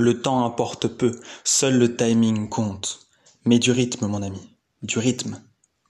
Le temps importe peu, seul le timing compte. Mais du rythme, mon ami, du rythme.